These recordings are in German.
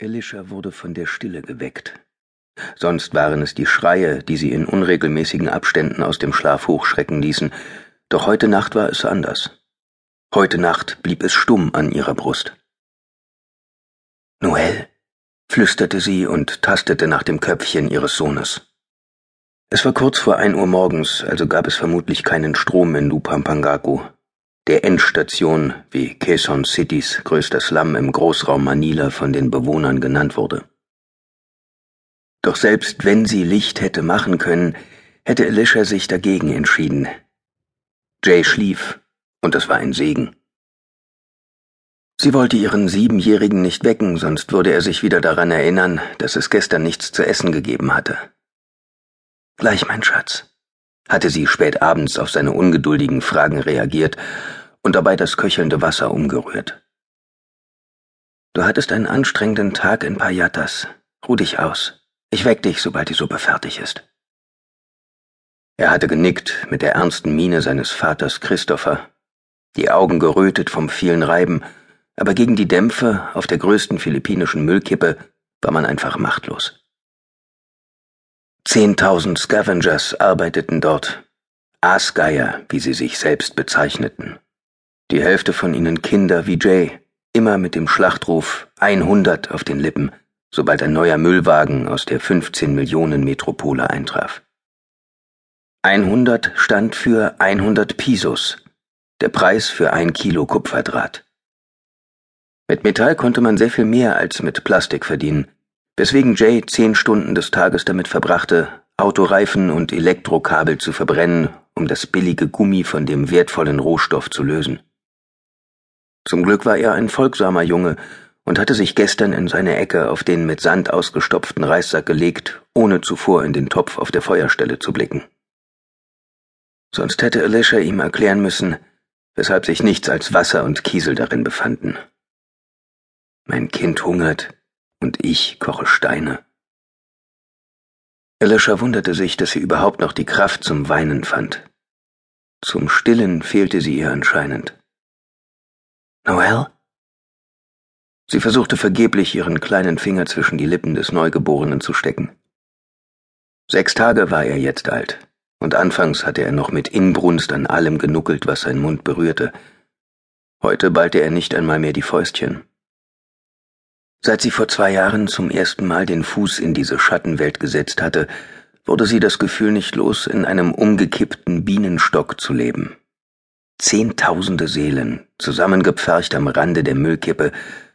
Elisha wurde von der Stille geweckt. Sonst waren es die Schreie, die sie in unregelmäßigen Abständen aus dem Schlaf hochschrecken ließen, doch heute Nacht war es anders. Heute Nacht blieb es stumm an ihrer Brust. Noel, flüsterte sie und tastete nach dem Köpfchen ihres Sohnes. Es war kurz vor ein Uhr morgens, also gab es vermutlich keinen Strom in Lupampangaku, der Endstation, wie Quezon Citys größter Slum im Großraum Manila von den Bewohnern genannt wurde. Doch selbst wenn sie Licht hätte machen können, hätte Alicia sich dagegen entschieden. Jay schlief, und das war ein Segen. Sie wollte ihren Siebenjährigen nicht wecken, sonst würde er sich wieder daran erinnern, dass es gestern nichts zu essen gegeben hatte. Gleich, mein Schatz, hatte sie spät abends auf seine ungeduldigen Fragen reagiert und dabei das köchelnde Wasser umgerührt. Du hattest einen anstrengenden Tag in Payatas. Ruh dich aus. Ich weck dich, sobald die Suppe fertig ist. Er hatte genickt mit der ernsten Miene seines Vaters Christopher, die Augen gerötet vom vielen Reiben, aber gegen die Dämpfe auf der größten philippinischen Müllkippe war man einfach machtlos. Zehntausend Scavengers arbeiteten dort, Aasgeier, wie sie sich selbst bezeichneten. Die Hälfte von ihnen Kinder wie Jay, immer mit dem Schlachtruf 100 auf den Lippen, sobald ein neuer Müllwagen aus der 15 Millionen Metropole eintraf. 100 stand für 100 Pisos, der Preis für ein Kilo Kupferdraht. Mit Metall konnte man sehr viel mehr als mit Plastik verdienen, weswegen Jay zehn Stunden des Tages damit verbrachte, Autoreifen und Elektrokabel zu verbrennen, um das billige Gummi von dem wertvollen Rohstoff zu lösen. Zum Glück war er ein folgsamer Junge und hatte sich gestern in seine Ecke auf den mit Sand ausgestopften Reissack gelegt, ohne zuvor in den Topf auf der Feuerstelle zu blicken. Sonst hätte Alicia ihm erklären müssen, weshalb sich nichts als Wasser und Kiesel darin befanden. Mein Kind hungert, und ich koche Steine. Alicia wunderte sich, dass sie überhaupt noch die Kraft zum Weinen fand. Zum Stillen fehlte sie ihr anscheinend. Noel? Sie versuchte vergeblich, ihren kleinen Finger zwischen die Lippen des Neugeborenen zu stecken. Sechs Tage war er jetzt alt, und anfangs hatte er noch mit Inbrunst an allem genuckelt, was sein Mund berührte. Heute ballte er nicht einmal mehr die Fäustchen. Seit sie vor zwei Jahren zum ersten Mal den Fuß in diese Schattenwelt gesetzt hatte, wurde sie das Gefühl nicht los, in einem umgekippten Bienenstock zu leben. Zehntausende Seelen, zusammengepfercht am Rande der Müllkippe,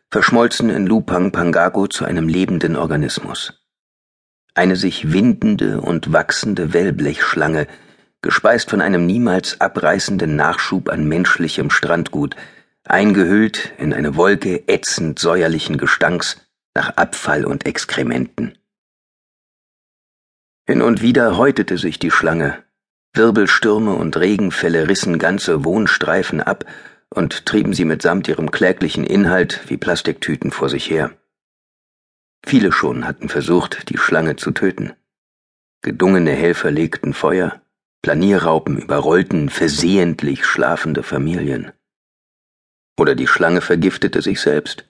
verschmolzen in Lupang Pangago zu einem lebenden Organismus. Eine sich windende und wachsende Wellblechschlange, gespeist von einem niemals abreißenden Nachschub an menschlichem Strandgut, eingehüllt in eine Wolke ätzend säuerlichen Gestanks nach Abfall und Exkrementen. Hin und wieder häutete sich die Schlange, Wirbelstürme und Regenfälle rissen ganze Wohnstreifen ab und trieben sie mitsamt ihrem kläglichen Inhalt wie Plastiktüten vor sich her. Viele schon hatten versucht, die Schlange zu töten. Gedungene Helfer legten Feuer, Planierraupen überrollten versehentlich schlafende Familien. Oder die Schlange vergiftete sich selbst,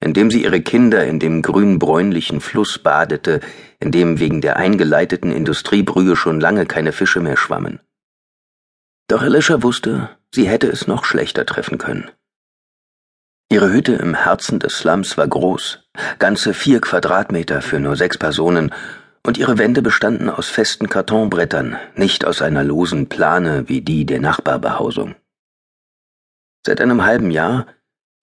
indem sie ihre Kinder in dem grünbräunlichen Fluss badete, in dem wegen der eingeleiteten Industriebrühe schon lange keine Fische mehr schwammen. Doch Alicia wusste, sie hätte es noch schlechter treffen können. Ihre Hütte im Herzen des Slums war groß, ganze vier Quadratmeter für nur sechs Personen, und ihre Wände bestanden aus festen Kartonbrettern, nicht aus einer losen Plane wie die der Nachbarbehausung. Seit einem halben Jahr,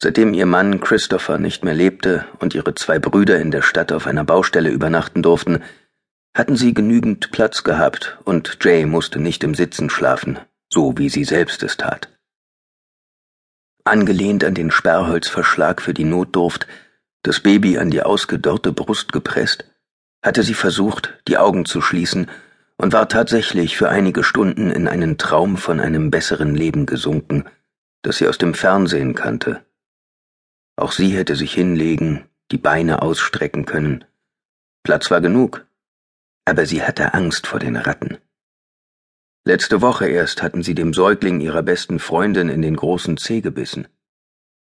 seitdem ihr Mann Christopher nicht mehr lebte und ihre zwei Brüder in der Stadt auf einer Baustelle übernachten durften, hatten sie genügend Platz gehabt und Jay musste nicht im Sitzen schlafen, so wie sie selbst es tat. Angelehnt an den Sperrholzverschlag für die Notdurft, das Baby an die ausgedörrte Brust gepresst, hatte sie versucht, die Augen zu schließen und war tatsächlich für einige Stunden in einen Traum von einem besseren Leben gesunken, das sie aus dem Fernsehen kannte. Auch sie hätte sich hinlegen, die Beine ausstrecken können. Platz war genug, aber sie hatte Angst vor den Ratten. Letzte Woche erst hatten sie dem Säugling ihrer besten Freundin in den großen Zeh gebissen.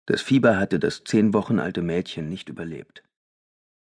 Das Fieber hatte das zehn Wochen alte Mädchen nicht überlebt.